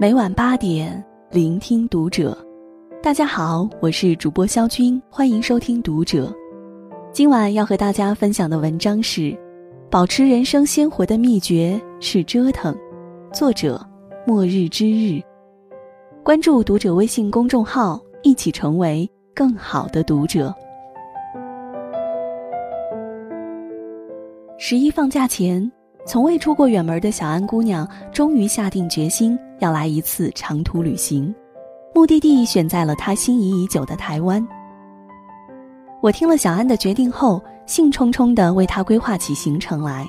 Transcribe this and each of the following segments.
每晚八点，聆听读者。大家好，我是主播肖军，欢迎收听《读者》。今晚要和大家分享的文章是：保持人生鲜活的秘诀是折腾。作者：末日之日。关注《读者》微信公众号，一起成为更好的读者。十一放假前。从未出过远门的小安姑娘，终于下定决心要来一次长途旅行，目的地选在了他心仪已久的台湾。我听了小安的决定后，兴冲冲地为他规划起行程来：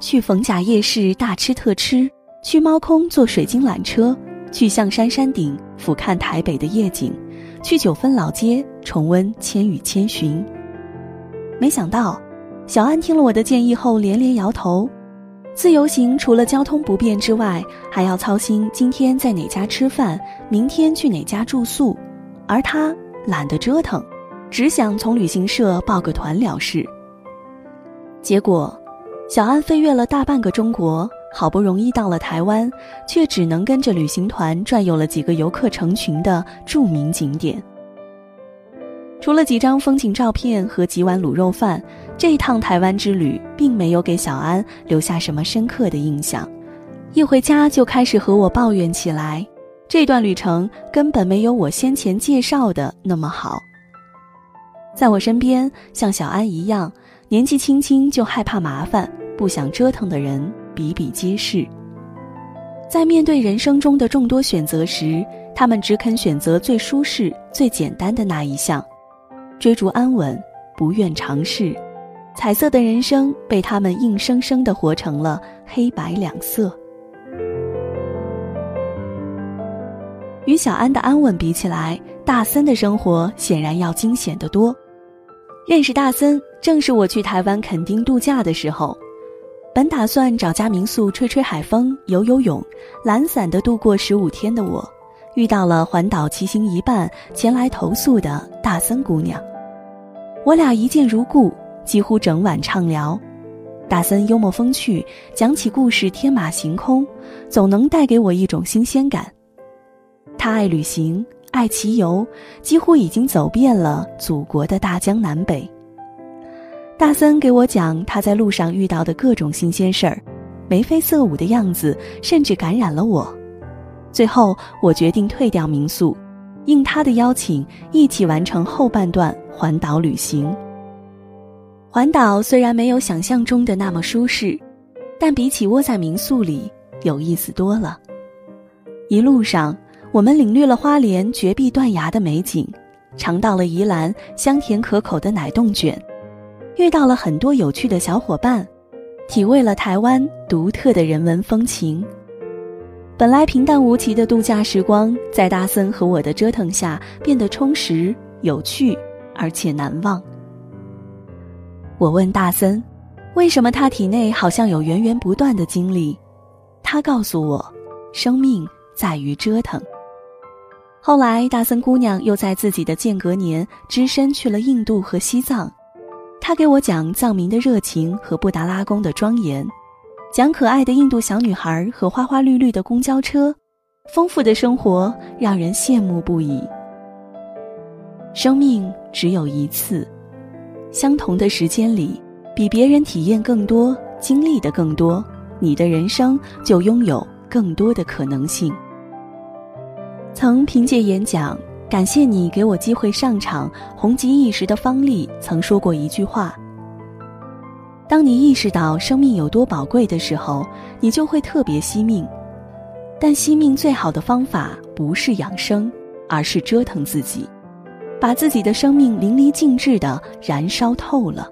去逢甲夜市大吃特吃，去猫空坐水晶缆车，去象山山顶俯瞰台北的夜景，去九份老街重温《千与千寻》。没想到。小安听了我的建议后，连连摇头。自由行除了交通不便之外，还要操心今天在哪家吃饭，明天去哪家住宿，而他懒得折腾，只想从旅行社报个团了事。结果，小安飞越了大半个中国，好不容易到了台湾，却只能跟着旅行团转悠了几个游客成群的著名景点。除了几张风景照片和几碗卤肉饭，这趟台湾之旅并没有给小安留下什么深刻的印象。一回家就开始和我抱怨起来，这段旅程根本没有我先前介绍的那么好。在我身边，像小安一样年纪轻轻就害怕麻烦、不想折腾的人比比皆是。在面对人生中的众多选择时，他们只肯选择最舒适、最简单的那一项。追逐安稳，不愿尝试，彩色的人生被他们硬生生的活成了黑白两色。与小安的安稳比起来，大森的生活显然要惊险得多。认识大森，正是我去台湾垦丁度假的时候。本打算找家民宿吹吹海风、游游泳、懒散的度过十五天的我，遇到了环岛骑行一半前来投宿的大森姑娘。我俩一见如故，几乎整晚畅聊。大森幽默风趣，讲起故事天马行空，总能带给我一种新鲜感。他爱旅行，爱骑游，几乎已经走遍了祖国的大江南北。大森给我讲他在路上遇到的各种新鲜事儿，眉飞色舞的样子甚至感染了我。最后，我决定退掉民宿。应他的邀请，一起完成后半段环岛旅行。环岛虽然没有想象中的那么舒适，但比起窝在民宿里有意思多了。一路上，我们领略了花莲绝壁断崖的美景，尝到了宜兰香甜可口的奶冻卷，遇到了很多有趣的小伙伴，体味了台湾独特的人文风情。本来平淡无奇的度假时光，在大森和我的折腾下变得充实、有趣，而且难忘。我问大森，为什么他体内好像有源源不断的精力？他告诉我，生命在于折腾。后来，大森姑娘又在自己的间隔年只身去了印度和西藏，她给我讲藏民的热情和布达拉宫的庄严。讲可爱的印度小女孩和花花绿绿的公交车，丰富的生活让人羡慕不已。生命只有一次，相同的时间里，比别人体验更多、经历的更多，你的人生就拥有更多的可能性。曾凭借演讲“感谢你给我机会上场，红极一时”的方丽曾说过一句话。当你意识到生命有多宝贵的时候，你就会特别惜命。但惜命最好的方法不是养生，而是折腾自己，把自己的生命淋漓尽致的燃烧透了。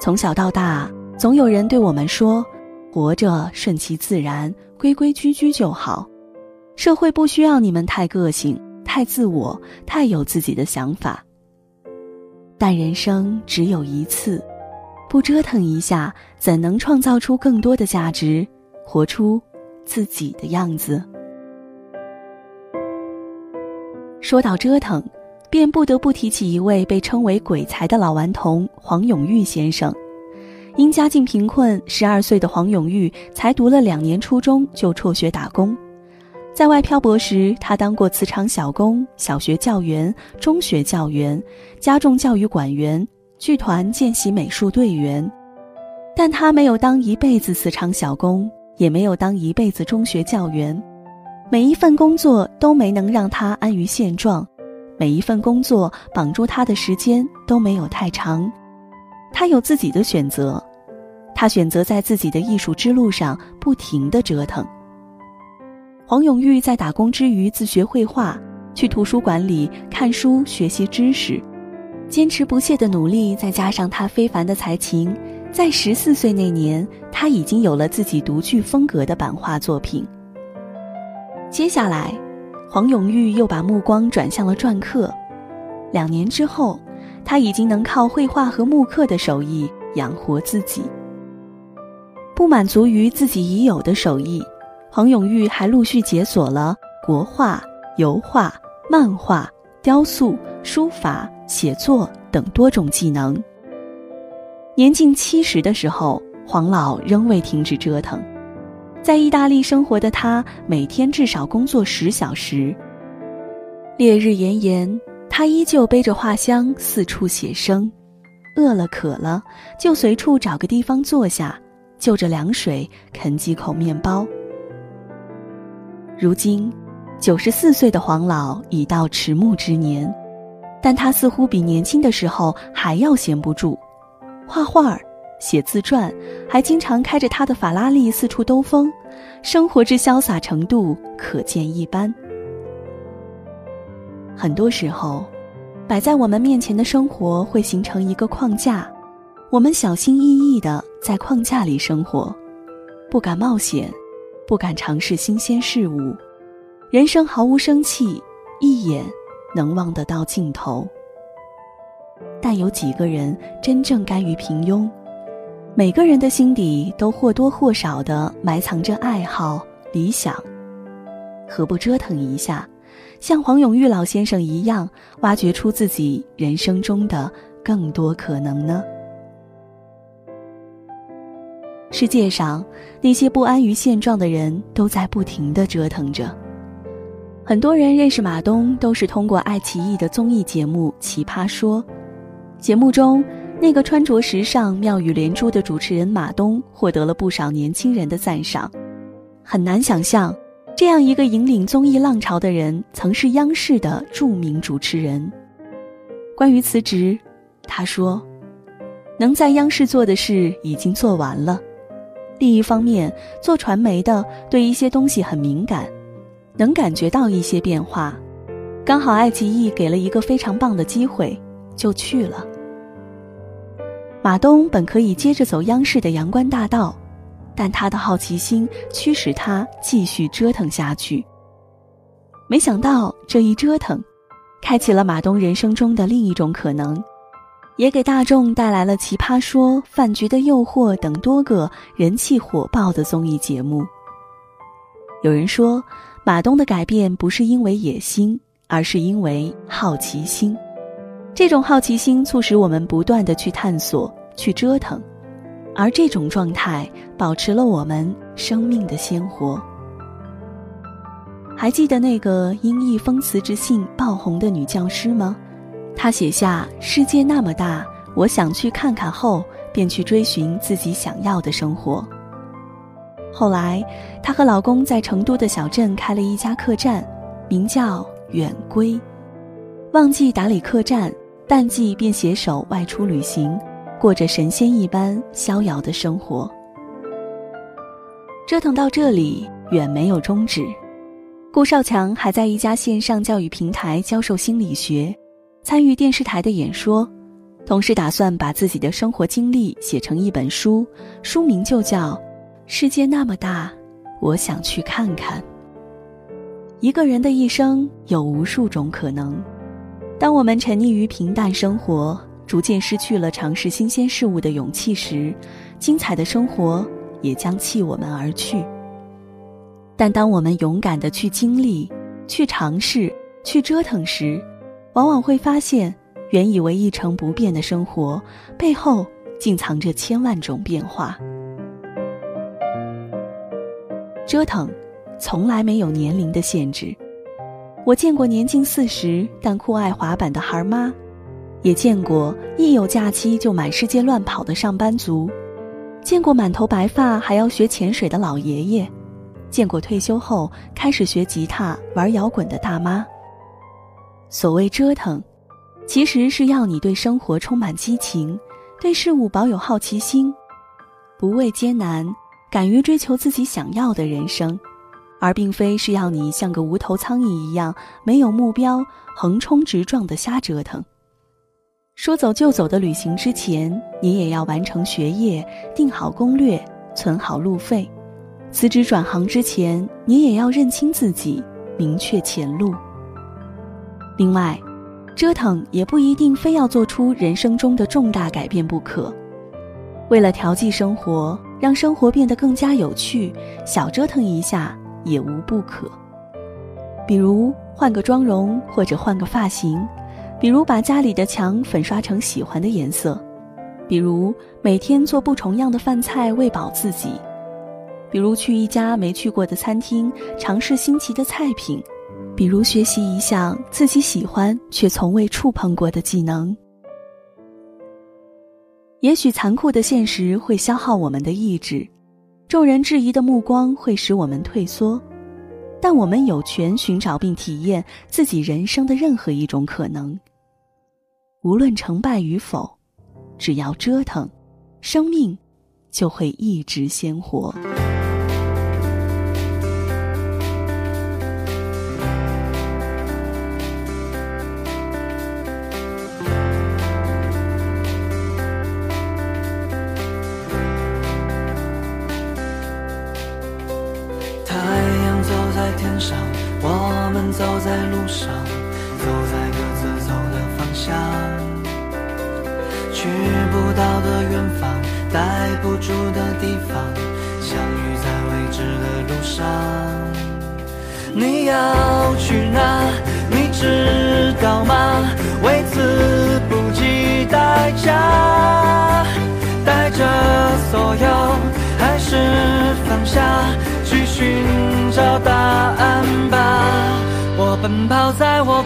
从小到大，总有人对我们说：“活着顺其自然，规规矩矩就好。”社会不需要你们太个性、太自我、太有自己的想法。但人生只有一次。不折腾一下，怎能创造出更多的价值，活出自己的样子？说到折腾，便不得不提起一位被称为“鬼才”的老顽童黄永玉先生。因家境贫困，十二岁的黄永玉才读了两年初中就辍学打工。在外漂泊时，他当过瓷厂小工、小学教员、中学教员、家众教育馆员、剧团见习美术队员，但他没有当一辈子瓷厂小工，也没有当一辈子中学教员。每一份工作都没能让他安于现状，每一份工作绑住他的时间都没有太长。他有自己的选择，他选择在自己的艺术之路上不停的折腾。黄永玉在打工之余自学绘画，去图书馆里看书学习知识，坚持不懈的努力，再加上他非凡的才情，在十四岁那年，他已经有了自己独具风格的版画作品。接下来，黄永玉又把目光转向了篆刻，两年之后，他已经能靠绘画和木刻的手艺养活自己。不满足于自己已有的手艺。黄永玉还陆续解锁了国画、油画、漫画、雕塑、书法、写作等多种技能。年近七十的时候，黄老仍未停止折腾。在意大利生活的他，每天至少工作十小时。烈日炎炎，他依旧背着画箱四处写生。饿了渴了，就随处找个地方坐下，就着凉水啃几口面包。如今，九十四岁的黄老已到迟暮之年，但他似乎比年轻的时候还要闲不住，画画儿、写自传，还经常开着他的法拉利四处兜风，生活之潇洒程度可见一斑。很多时候，摆在我们面前的生活会形成一个框架，我们小心翼翼地在框架里生活，不敢冒险。不敢尝试新鲜事物，人生毫无生气，一眼能望得到尽头。但有几个人真正甘于平庸？每个人的心底都或多或少的埋藏着爱好、理想，何不折腾一下，像黄永玉老先生一样，挖掘出自己人生中的更多可能呢？世界上那些不安于现状的人都在不停的折腾着。很多人认识马东都是通过爱奇艺的综艺节目《奇葩说》。节目中，那个穿着时尚、妙语连珠的主持人马东获得了不少年轻人的赞赏。很难想象，这样一个引领综艺浪潮的人，曾是央视的著名主持人。关于辞职，他说：“能在央视做的事已经做完了。”另一方面，做传媒的对一些东西很敏感，能感觉到一些变化。刚好爱奇艺给了一个非常棒的机会，就去了。马东本可以接着走央视的阳关大道，但他的好奇心驱使他继续折腾下去。没想到这一折腾，开启了马东人生中的另一种可能。也给大众带来了《奇葩说》《饭局的诱惑》等多个人气火爆的综艺节目。有人说，马东的改变不是因为野心，而是因为好奇心。这种好奇心促使我们不断的去探索、去折腾，而这种状态保持了我们生命的鲜活。还记得那个因一封辞职信爆红的女教师吗？她写下“世界那么大，我想去看看”后，便去追寻自己想要的生活。后来，她和老公在成都的小镇开了一家客栈，名叫“远归”。旺季打理客栈，淡季便携手外出旅行，过着神仙一般逍遥的生活。折腾到这里，远没有终止。顾少强还在一家线上教育平台教授心理学。参与电视台的演说，同时打算把自己的生活经历写成一本书，书名就叫《世界那么大，我想去看看》。一个人的一生有无数种可能，当我们沉溺于平淡生活，逐渐失去了尝试新鲜事物的勇气时，精彩的生活也将弃我们而去。但当我们勇敢的去经历、去尝试、去折腾时，往往会发现，原以为一成不变的生活背后，竟藏着千万种变化。折腾，从来没有年龄的限制。我见过年近四十但酷爱滑板的孩妈，也见过一有假期就满世界乱跑的上班族，见过满头白发还要学潜水的老爷爷，见过退休后开始学吉他玩摇滚的大妈。所谓折腾，其实是要你对生活充满激情，对事物保有好奇心，不畏艰难，敢于追求自己想要的人生。而并非是要你像个无头苍蝇一样没有目标、横冲直撞的瞎折腾。说走就走的旅行之前，你也要完成学业、定好攻略、存好路费；辞职转行之前，你也要认清自己，明确前路。另外，折腾也不一定非要做出人生中的重大改变不可。为了调剂生活，让生活变得更加有趣，小折腾一下。也无不可，比如换个妆容或者换个发型，比如把家里的墙粉刷成喜欢的颜色，比如每天做不重样的饭菜喂饱自己，比如去一家没去过的餐厅尝试新奇的菜品，比如学习一项自己喜欢却从未触碰过的技能。也许残酷的现实会消耗我们的意志。众人质疑的目光会使我们退缩，但我们有权寻找并体验自己人生的任何一种可能。无论成败与否，只要折腾，生命就会一直鲜活。上，我们走在路上，走在各自走的方向，去不到的远方，待不住的地方，相遇在未知的路上。你要去哪？你知道吗？为此不计代价，带着所有，还是放下，去寻找答案吧。我奔跑在我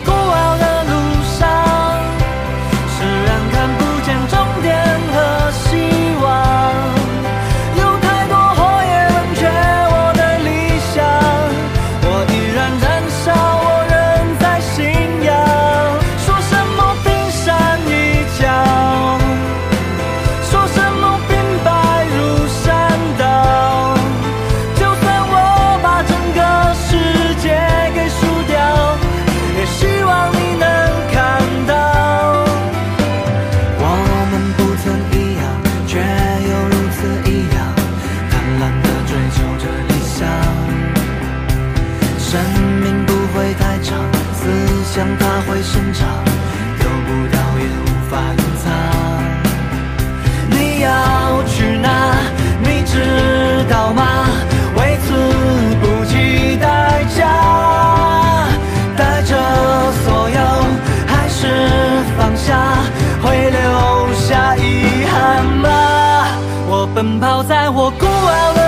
我孤傲的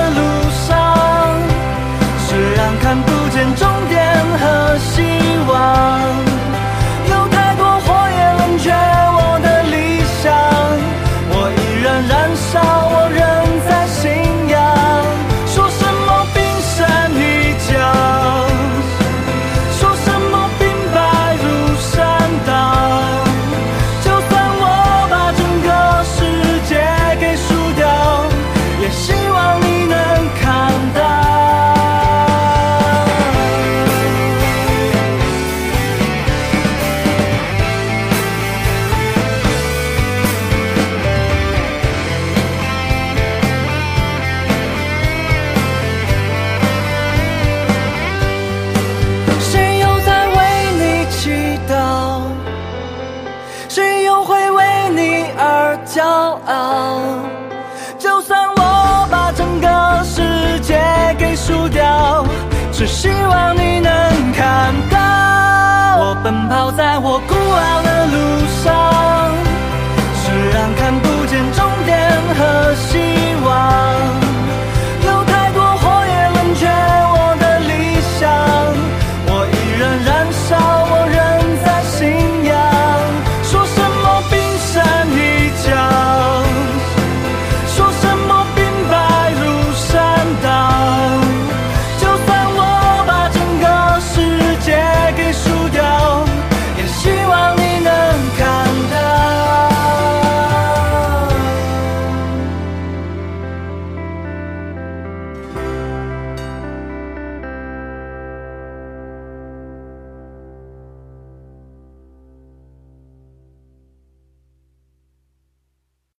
希望你能看到，我奔跑在我孤傲的路上，